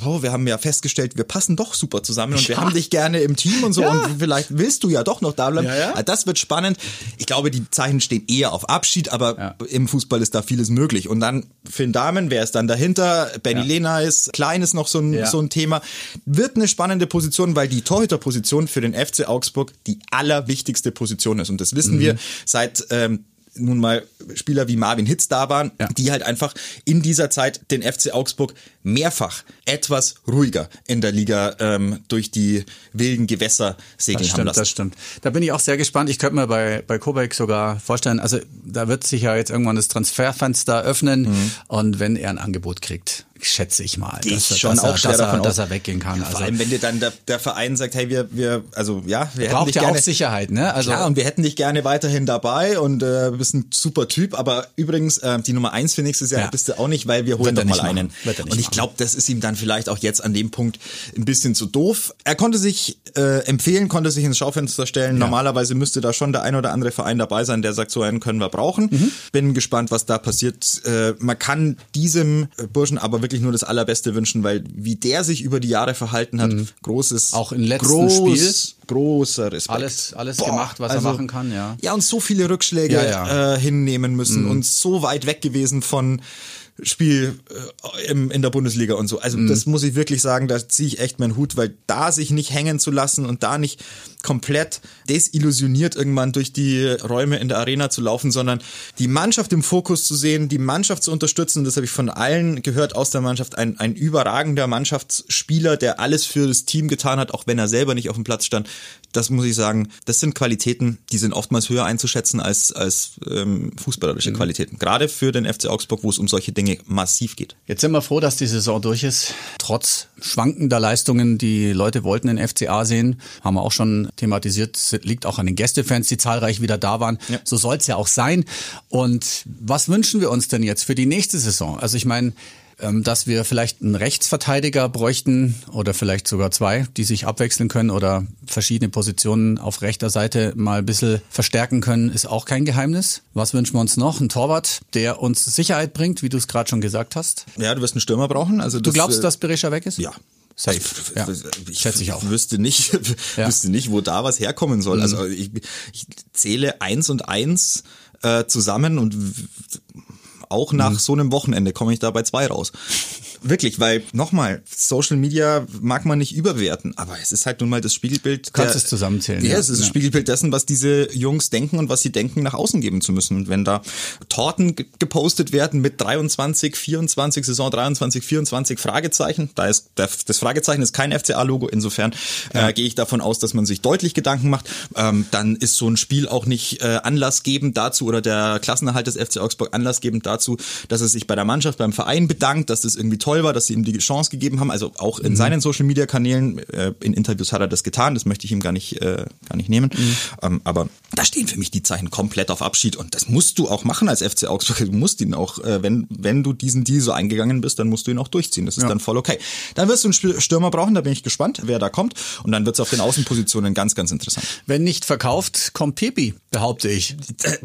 oh, wir haben ja festgestellt, wir passen doch super zusammen und wir Ja. haben dich gerne im Team und so Ja. und vielleicht willst du ja doch noch da bleiben. Ja. Also Das wird spannend. Ich glaube, die Zeichen stehen eher auf Abschied, aber im Fußball ist da vieles möglich. Und dann Finn Dahmen, wer ist dann dahinter? Benny Ja. Lena ist, Klein ist noch so ein, so ein Thema. Wird eine spannende Position, weil die Torhüterposition für den FC Augsburg die allerwichtigste Position ist. Und das Mhm. wissen wir seit ähm, nun mal Spieler wie Marvin Hitz da waren, Ja. die halt einfach in dieser Zeit den FC Augsburg mehrfach etwas ruhiger in der Liga ähm, durch die wilden Gewässer segeln Das haben stimmt, lassen. das stimmt. Da bin ich auch sehr gespannt. Ich könnte mir bei, bei Kobek sogar vorstellen, also da wird sich ja jetzt irgendwann das Transferfenster öffnen und wenn er ein Angebot kriegt, schätze ich mal, Gehe dass, ich schon dass, auch er, schwer dass, er, davon aus. dass er weggehen kann. Vor Also allem, wenn dir dann der, der Verein sagt, hey, wir, wir, also ja, wir hätten braucht dich ja gerne, auch Sicherheit, ne? Also Klar, und wir hätten dich gerne weiterhin dabei und äh, du bist ein super Typ, aber übrigens, äh, die Nummer eins für nächstes Jahr Ja. bist du auch nicht, weil wir holen doch er mal einen. Er und ich glaube, das ist ihm dann vielleicht auch jetzt an dem Punkt ein bisschen zu doof. Er konnte sich äh, empfehlen, konnte sich ins Schaufenster stellen. Normalerweise müsste da schon der ein oder andere Verein dabei sein, der sagt, so einen können wir brauchen. Mhm. Bin gespannt, was da passiert. Äh, man kann diesem Burschen aber wirklich nur das Allerbeste wünschen, weil wie der sich über die Jahre verhalten hat, großes, Mhm. Auch im letzten groß, Spiel. großer Respekt. Alles- alles gemacht, was er machen kann, ja. Ja, und so viele Rückschläge Ja, Mhm. ja. Äh, hinnehmen müssen und so weit weg gewesen von Spiel äh, im, in der Bundesliga und so. Also Mhm. das muss ich wirklich sagen, da ziehe ich echt meinen Hut, weil da sich nicht hängen zu lassen und da nicht komplett desillusioniert irgendwann durch die Räume in der Arena zu laufen, sondern die Mannschaft im Fokus zu sehen, die Mannschaft zu unterstützen, das habe ich von allen gehört aus der Mannschaft, ein, ein überragender Mannschaftsspieler, der alles für das Team getan hat, auch wenn er selber nicht auf dem Platz stand. Das muss ich sagen, das sind Qualitäten, die sind oftmals höher einzuschätzen als, als ähm, fußballerische Mhm. Qualitäten. Gerade für den FC Augsburg, wo es um solche Dinge massiv geht. Jetzt sind wir froh, dass die Saison durch ist. Trotz schwankender Leistungen, die Leute wollten den FCA sehen, haben wir auch schon thematisiert, liegt auch an den Gästefans, die zahlreich wieder da waren. Ja. So soll es ja auch sein. Und was wünschen wir uns denn jetzt für die nächste Saison? Also ich meine, ähm, dass wir vielleicht einen Rechtsverteidiger bräuchten oder vielleicht sogar zwei, die sich abwechseln können oder verschiedene Positionen auf rechter Seite mal ein bisschen verstärken können, ist auch kein Geheimnis. Was wünschen wir uns noch? Ein Torwart, der uns Sicherheit bringt, wie du es gerade schon gesagt hast. Ja, du wirst einen Stürmer brauchen. Also Du das, glaubst, äh, dass Berisha weg ist? Ja. Safe. Ja. Ich Schätze ich auch. wüsste nicht, Ja. wüsste nicht, wo da was herkommen soll. Also ich, ich zähle eins und eins äh, zusammen und auch nach so einem Wochenende komme ich da bei zwei raus. Wirklich, weil nochmal, Social Media mag man nicht überwerten, aber es ist halt nun mal das Spiegelbild. kannst der- es zusammenzählen, Ja, ja. es ist Ja. das Spiegelbild dessen, was diese Jungs denken und was sie denken, nach außen geben zu müssen. Und wenn da Torten ge- gepostet werden mit 23, 24, Saison 23, 24 Fragezeichen, da ist der, das Fragezeichen ist kein FCA-Logo, insofern äh, gehe ich davon aus, dass man sich deutlich Gedanken macht. Ähm, dann ist so ein Spiel auch nicht äh, anlassgebend dazu oder der Klassenerhalt des FC Augsburg anlassgebend dazu, dass er sich bei der Mannschaft, beim Verein bedankt, dass das irgendwie toll war, dass sie ihm die Chance gegeben haben. Also auch in seinen Social-Media-Kanälen, äh, in Interviews hat er das getan, das möchte ich ihm gar nicht, äh, gar nicht nehmen. Ähm, aber da stehen für mich die Zeichen komplett auf Abschied und das musst du auch machen als FC Augsburg. Du musst ihn auch, äh, wenn, wenn du diesen Deal so eingegangen bist, dann musst du ihn auch durchziehen. Das ist dann voll okay. Dann wirst du einen Stürmer brauchen, da bin ich gespannt, wer da kommt. Und dann wird es auf den Außenpositionen ganz, ganz interessant. Wenn nicht verkauft, kommt Pepi, behaupte ich.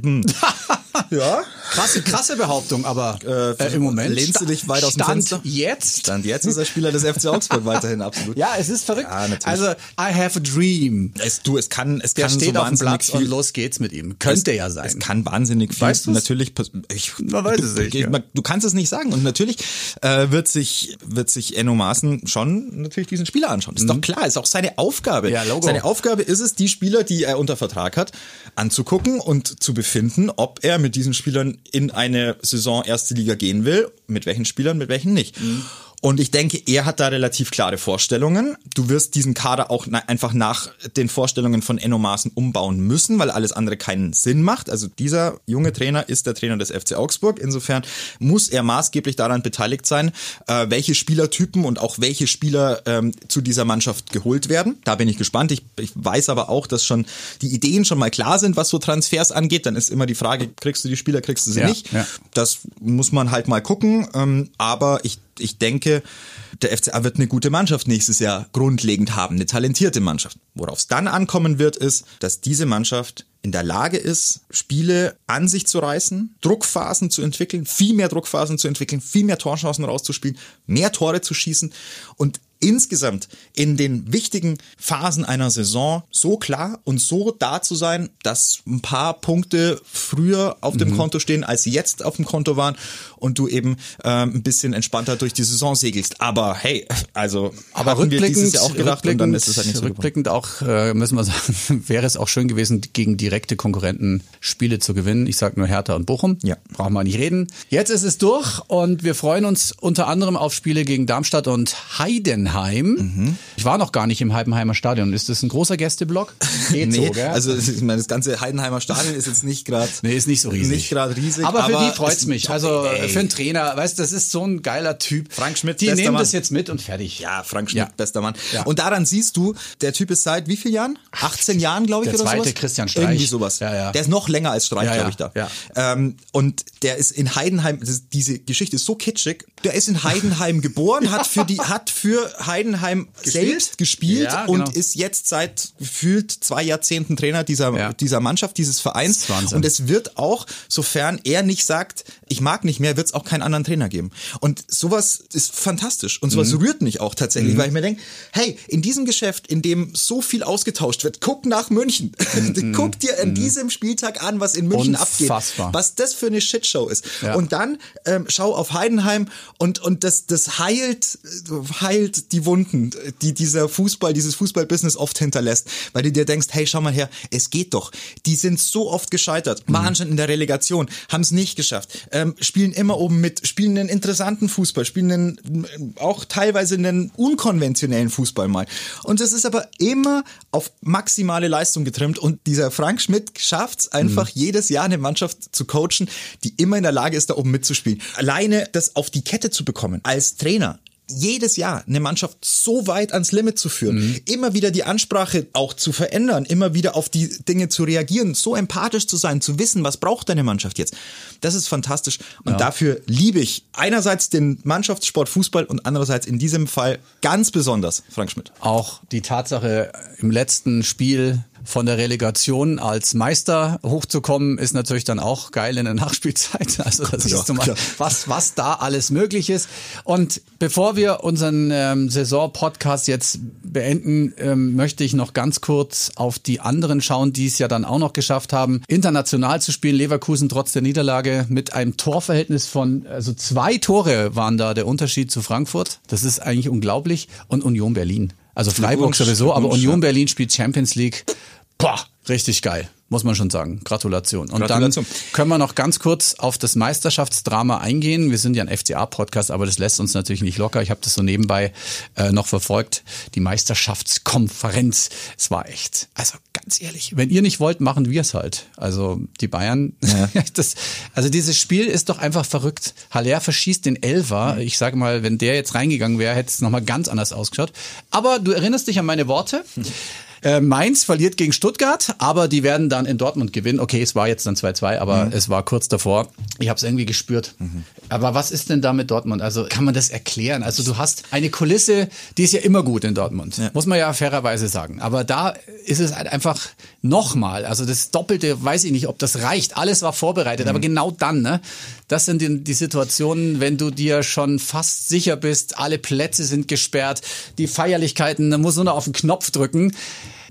Ja. Krasse, krasse Behauptung, aber äh, im Moment lehnst du dich weit aus dem Stand Fenster? jetzt. Stand jetzt ist er Spieler des FC Augsburg weiterhin absolut. Ja, es ist verrückt. Ja, also, I have a dream. Es, du, es kann, es Der kann steht so auf dem wahnsinnig Platz viel, und los geht's mit ihm. Könnte es, ja sein. Es kann wahnsinnig viel. Weißt natürlich, ich, Man weiß du, es nicht, ja. du kannst es nicht sagen. Und natürlich äh, wird sich, wird sich Enno Maaßen schon natürlich diesen Spieler anschauen. Ist doch klar, ist auch seine Aufgabe. Mhm. Ja, Logo. Seine Aufgabe ist es, die Spieler, die er unter Vertrag hat, anzugucken und zu befinden, ob er mit diesen Spielern in eine Saison erste Liga gehen will, mit welchen Spielern, mit welchen nicht. Mhm. Und ich denke, er hat da relativ klare Vorstellungen. Du wirst diesen Kader auch na einfach nach den Vorstellungen von Enno Maaßen umbauen müssen, weil alles andere keinen Sinn macht. Also dieser junge Trainer ist der Trainer des FC Augsburg. Insofern muss er maßgeblich daran beteiligt sein, äh, welche Spielertypen und auch welche Spieler ähm, zu dieser Mannschaft geholt werden. Da bin ich gespannt. Ich, ich weiß aber auch, dass schon die Ideen schon mal klar sind, was so Transfers angeht. Dann ist immer die Frage, kriegst du die Spieler, kriegst du sie Ja, nicht. ja. Das muss man halt mal gucken. Ähm, aber ich, ich denke, der FCA wird eine gute Mannschaft nächstes Jahr grundlegend haben, eine talentierte Mannschaft. Worauf es dann ankommen wird, ist, dass diese Mannschaft in der Lage ist, Spiele an sich zu reißen, Druckphasen zu entwickeln, viel mehr Druckphasen zu entwickeln, viel mehr Torchancen rauszuspielen, mehr Tore zu schießen und insgesamt in den wichtigen Phasen einer Saison so klar und so da zu sein, dass ein paar Punkte früher auf Mhm. dem Konto stehen, als sie jetzt auf dem Konto waren und du eben ähm, ein bisschen entspannter durch die Saison segelst. Aber hey, also Aber hatten wir rückblickend, dieses Jahr auch gedacht und dann rückblickend, ist es halt nicht so rückblickend auch, äh, müssen wir sagen, wäre es auch schön gewesen, gegen direkte Konkurrenten Spiele zu gewinnen. Ich sage nur Hertha und Bochum. Ja. Brauchen wir nicht reden. Jetzt ist es durch und wir freuen uns unter anderem auf Spiele gegen Darmstadt und Heidenheim. Mhm. Ich war noch gar nicht im Heidenheimer Stadion. Ist das ein großer Gästeblock? Geht Nee, so, gell? also ich meine, das ganze Heidenheimer Stadion ist jetzt nicht gerade Nee, ist nicht so riesig. Nicht gerade riesig. Aber für die es freut's mich. Also. Für einen Trainer, weißt du, das ist so ein geiler Typ. Frank Schmidt, Die bester nehmen Mann. das jetzt mit und fertig. Ja, Frank Schmidt, Ja. bester Mann. Ja. Und daran siehst du, der Typ ist seit wie vielen Jahren? 18 Jahren, glaube ich, Der oder zweite sowas? Christian Streich. Irgendwie sowas. Ja, ja. Der ist noch länger als Streich, glaube ich, da. Ähm, und der ist in Heidenheim, das, diese Geschichte ist so kitschig. Der ist in Heidenheim geboren, hat für die, hat für Heidenheim selbst gespielt Ja, und genau. ist jetzt seit gefühlt zwei Jahrzehnten Trainer dieser, dieser Mannschaft, dieses Vereins. Ist. Und es wird auch, sofern er nicht sagt, ich mag nicht mehr, wird es auch keinen anderen Trainer geben. Und sowas ist fantastisch. Und sowas Mhm. rührt mich auch tatsächlich, weil ich mir denke, hey, in diesem Geschäft, in dem so viel ausgetauscht wird, guck nach München. guck dir an diesem Spieltag an, was in München Mhm. Unfassbar. abgeht. Was das für eine Shitshow ist. Ja. Und dann ähm, schau auf Heidenheim und, und das, das heilt, heilt die Wunden, die dieser Fußball, dieses Fußballbusiness oft hinterlässt. Weil du dir denkst, hey, schau mal her, es geht doch. Die sind so oft gescheitert, Mhm. waren schon in der Relegation, haben es nicht geschafft, ähm, spielen immer oben mit, spielen einen interessanten Fußball, spielen einen, auch teilweise einen unkonventionellen Fußball mal. Und das ist aber immer auf maximale Leistung getrimmt und dieser Frank Schmidt schafft es einfach Mhm. jedes Jahr eine Mannschaft zu coachen, die immer in der Lage ist, da oben mitzuspielen. Alleine das auf die Kette zu bekommen als Trainer jedes Jahr eine Mannschaft so weit ans Limit zu führen, mhm. immer wieder die Ansprache auch zu verändern, immer wieder auf die Dinge zu reagieren, so empathisch zu sein, zu wissen, was braucht deine Mannschaft jetzt. Das ist fantastisch und ja. dafür liebe ich einerseits den Mannschaftssport Fußball und andererseits in diesem Fall ganz besonders Frank Schmidt. Auch die Tatsache im letzten Spiel von der Relegation als Meister hochzukommen, ist natürlich dann auch geil in der Nachspielzeit. Also das ja, ist mal, was, was da alles möglich ist. Und bevor wir unseren ähm, Saison-Podcast jetzt beenden, ähm, möchte ich noch ganz kurz auf die anderen schauen, die es ja dann auch noch geschafft haben, international zu spielen. Leverkusen trotz der Niederlage mit einem Torverhältnis von, also zwei Tore waren da der Unterschied zu Frankfurt. Das ist eigentlich unglaublich. Und Union Berlin. Also Freiburg sowieso, aber Union Berlin spielt Champions League. Boah, richtig geil muss man schon sagen. Gratulation. Und Gratulation. dann können wir noch ganz kurz auf das Meisterschaftsdrama eingehen. Wir sind ja ein FCA-Podcast, aber das lässt uns natürlich nicht locker. Ich habe das so nebenbei äh, noch verfolgt. Die Meisterschaftskonferenz. Es war echt, also ganz ehrlich, wenn ihr nicht wollt, machen wir es halt. Also die Bayern, ja. das, also dieses Spiel ist doch einfach verrückt. Haller verschießt den Elfer. Ich sage mal, wenn der jetzt reingegangen wäre, hätte es nochmal ganz anders ausgeschaut. Aber du erinnerst dich an meine Worte. Äh, Mainz verliert gegen Stuttgart, aber die werden dann in Dortmund gewinnen. Okay, es war jetzt dann 2-2, aber mhm. es war kurz davor. Ich habe es irgendwie gespürt. Mhm. Aber was ist denn da mit Dortmund? Also kann man das erklären? Also du hast eine Kulisse, die ist ja immer gut in Dortmund, ja. muss man ja fairerweise sagen. Aber da ist es halt einfach nochmal, also das Doppelte, weiß ich nicht, ob das reicht. Alles war vorbereitet, mhm. aber genau dann, ne? Das sind die, die Situationen, wenn du dir schon fast sicher bist, alle Plätze sind gesperrt, die Feierlichkeiten, da muss nur noch auf den Knopf drücken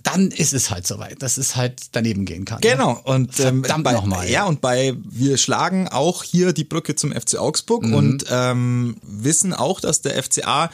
dann ist es halt soweit, dass es halt daneben gehen kann. Ne? Genau. Und ähm, bei, nochmal. Ja, und bei wir schlagen auch hier die Brücke zum FC Augsburg mhm. und ähm, wissen auch, dass der FCA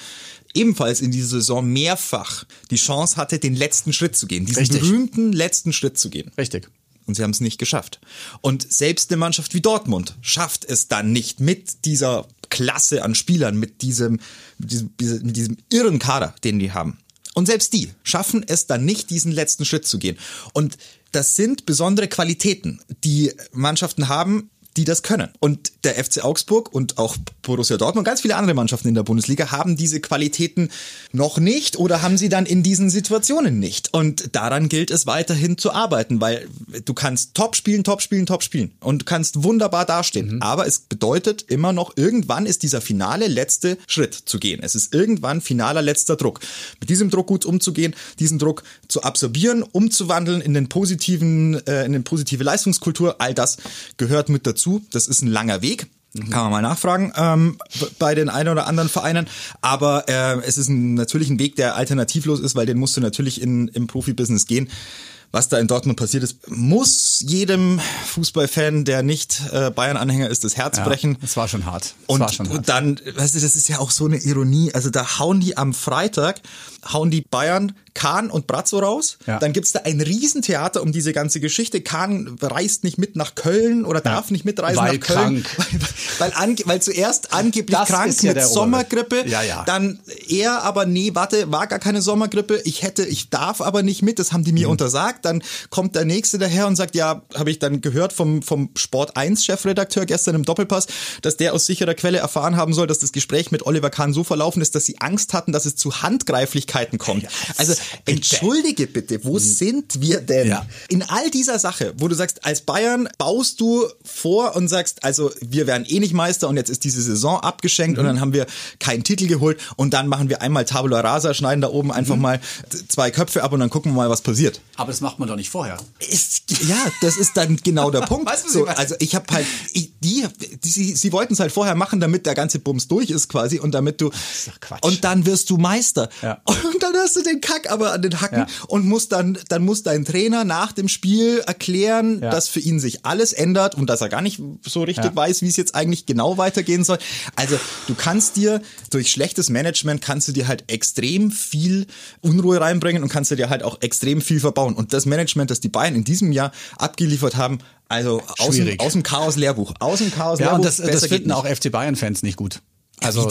ebenfalls in dieser Saison mehrfach die Chance hatte, den letzten Schritt zu gehen, diesen Richtig. berühmten letzten Schritt zu gehen. Richtig. Und sie haben es nicht geschafft. Und selbst eine Mannschaft wie Dortmund schafft es dann nicht mit dieser Klasse an Spielern, mit diesem, mit diesem, mit diesem irren Kader, den die haben. Und selbst die schaffen es dann nicht, diesen letzten Schritt zu gehen. Und das sind besondere Qualitäten, die Mannschaften haben, die das können. Und der FC Augsburg und auch Borussia Dortmund, ganz viele andere Mannschaften in der Bundesliga haben diese Qualitäten noch nicht oder haben sie dann in diesen Situationen nicht. Und daran gilt es weiterhin zu arbeiten, weil du kannst top spielen, top spielen, top spielen und kannst wunderbar dastehen. Mhm. Aber es bedeutet immer noch, irgendwann ist dieser finale letzte Schritt zu gehen. Es ist irgendwann finaler letzter Druck. Mit diesem Druck gut umzugehen, diesen Druck zu absorbieren, umzuwandeln in den positiven, äh, in den positive Leistungskultur, all das gehört mit dazu. Das ist ein langer Weg. Kann man mal nachfragen ähm, bei den einen oder anderen Vereinen. Aber äh, es ist ein, natürlich ein Weg, der alternativlos ist, weil den musst du natürlich in, im Profibusiness gehen was da in Dortmund passiert ist, muss jedem Fußballfan, der nicht äh, Bayern-Anhänger ist, das Herz ja, brechen. Es war schon hart. Und, war schon hart. und dann, weißt du, das ist ja auch so eine Ironie. Also da hauen die am Freitag, hauen die Bayern Kahn und Brazzo raus. Ja. Dann gibt's da ein Riesentheater um diese ganze Geschichte. Kahn reist nicht mit nach Köln oder darf ja. nicht mitreisen weil nach Köln. Krank. Weil, weil, weil zuerst angeblich das krank ja mit Sommergrippe. Ja, ja. Dann er aber, nee, warte, war gar keine Sommergrippe. Ich hätte, ich darf aber nicht mit. Das haben die mir mhm. untersagt. Dann kommt der Nächste daher und sagt, ja, habe ich dann gehört vom, vom Sport 1 Chefredakteur gestern im Doppelpass, dass der aus sicherer Quelle erfahren haben soll, dass das Gespräch mit Oliver Kahn so verlaufen ist, dass sie Angst hatten, dass es zu Handgreiflichkeiten kommt. Also, entschuldige bitte, wo hm. sind wir denn? Ja. In all dieser Sache, wo du sagst, als Bayern baust du vor und sagst, also wir werden eh nicht Meister und jetzt ist diese Saison abgeschenkt mhm. und dann haben wir keinen Titel geholt und dann machen wir einmal Tabula Rasa, schneiden da oben einfach mhm. mal zwei Köpfe ab und dann gucken wir mal, was passiert. Aber das macht man doch nicht vorher. Ist, ja, das ist dann genau der Punkt. Weißt du, so, also ich habe halt, ich, die, die, sie, sie wollten es halt vorher machen, damit der ganze Bums durch ist quasi und damit du und dann wirst du Meister ja. und dann hast du den Kack aber an den Hacken ja. und musst dann, dann muss dein Trainer nach dem Spiel erklären, ja. dass für ihn sich alles ändert und dass er gar nicht so richtig weiß, wie es jetzt eigentlich genau weitergehen soll. Also du kannst dir durch schlechtes Management kannst du dir halt extrem viel Unruhe reinbringen und kannst du dir halt auch extrem viel verbauen und das Management, das die Bayern in diesem Jahr abgeliefert haben, also aus dem, aus dem Chaos-Lehrbuch. Aus dem Chaos-Lehrbuch. Ja, und das, das finden auch FC Bayern-Fans nicht gut. Also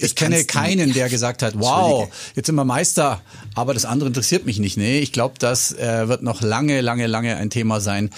ich kenne keinen, der gesagt hat, wow, jetzt sind wir Meister, aber das andere interessiert mich nicht. Nee, ich glaube, das äh, wird noch lange, lange, lange ein Thema sein.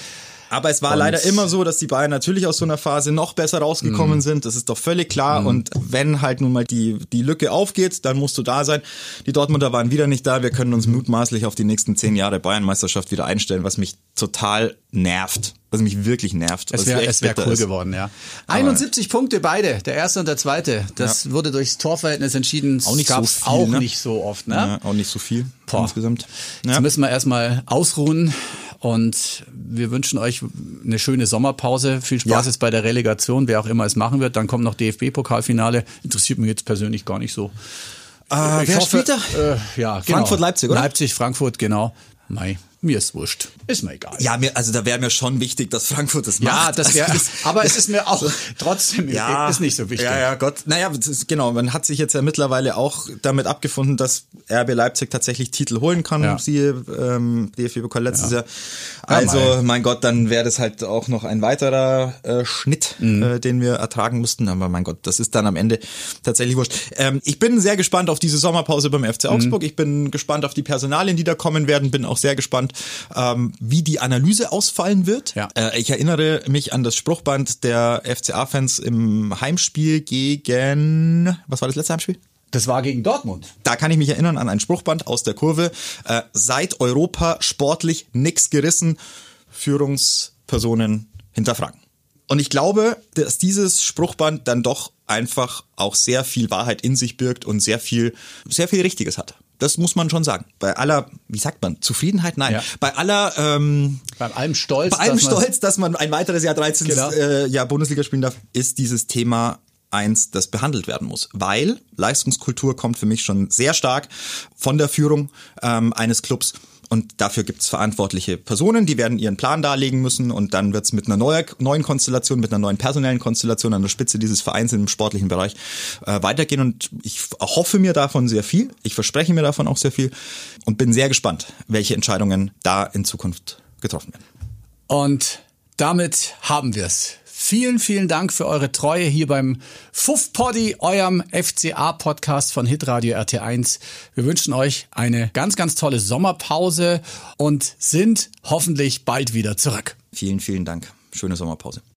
Aber es war Und- leider immer so, dass die Bayern natürlich aus so einer Phase noch besser rausgekommen Mhm. sind. Das ist doch völlig klar. Und wenn halt nun mal die, die Lücke aufgeht, dann musst du da sein. Die Dortmunder waren wieder nicht da. Wir können uns mutmaßlich auf die nächsten zehn Jahre Bayernmeisterschaft wieder einstellen, was mich total nervt. Was mich wirklich nervt. Es wäre wär cool ist. geworden, ja. 71 Punkte beide, der erste und der zweite. Das wurde durchs Torverhältnis entschieden. Auch nicht so Gab's viel, auch ne? nicht so oft, ne? Ja, auch nicht so viel Boah. insgesamt. Jetzt Ja. müssen wir erstmal ausruhen und wir wünschen euch eine schöne Sommerpause. Viel Spaß Ja. jetzt bei der Relegation, wer auch immer es machen wird. Dann kommt noch DFB-Pokalfinale. Interessiert mich jetzt persönlich gar nicht so. Ah, wer spielt da? Äh, ja, genau. Frankfurt, Leipzig, oder? Leipzig, Frankfurt, genau. Mei, mir ist wurscht. Ist mir egal. Ja, mir, also da wäre mir schon wichtig, dass Frankfurt das Ja, macht. das wäre, Also aber es ist mir auch trotzdem ist nicht so wichtig. Ja, ja, Gott. Naja, ist, genau, man hat sich jetzt ja mittlerweile auch damit abgefunden, dass RB Leipzig tatsächlich Titel holen kann. Ja. Siehe ähm, DFB-Pokal letztes Jahr. Ja, Also, mei. mein Gott, dann wäre das halt auch noch ein weiterer äh, Schnitt, Mhm. äh, den wir ertragen müssten. Aber mein Gott, das ist dann am Ende tatsächlich wurscht. Ähm, ich bin sehr gespannt auf diese Sommerpause beim Mhm. FC Augsburg. Ich bin gespannt auf die Personalien, die da kommen werden. Bin auch sehr gespannt, ähm, wie die Analyse ausfallen wird. Ja. Äh, ich erinnere mich an das Spruchband der FCA-Fans im Heimspiel gegen, was war das letzte Heimspiel? Das war gegen Dortmund. Da kann ich mich erinnern an ein Spruchband aus der Kurve. Äh, seit Europa sportlich nix gerissen, Führungspersonen hinterfragen. Und ich glaube, dass dieses Spruchband dann doch einfach auch sehr viel Wahrheit in sich birgt und sehr viel, sehr viel Richtiges hat. Das muss man schon sagen. Bei aller, wie sagt man, Zufriedenheit? Nein. Ja. Bei aller, ähm, Bei allem Stolz. bei allem dass man- Stolz, dass man ein weiteres Jahr 13 Genau. äh, Jahr Bundesliga spielen darf, ist dieses Thema eins, das behandelt werden muss. Weil Leistungskultur kommt für mich schon sehr stark von der Führung ähm, eines Clubs. Und dafür gibt's verantwortliche Personen, die werden ihren Plan darlegen müssen und dann wird's mit einer neuer, neuen Konstellation, mit einer neuen personellen Konstellation an der Spitze dieses Vereins im sportlichen Bereich äh, weitergehen. Und ich hoffe mir davon sehr viel. Ich verspreche mir davon auch sehr viel und bin sehr gespannt, welche Entscheidungen da in Zukunft getroffen werden. Und damit haben wir's. Vielen, vielen Dank für eure Treue hier beim Fuff Poddy, eurem FCA-Podcast von Hitradio RT1. Wir wünschen euch eine ganz, ganz tolle Sommerpause und sind hoffentlich bald wieder zurück. Vielen, vielen Dank. Schöne Sommerpause.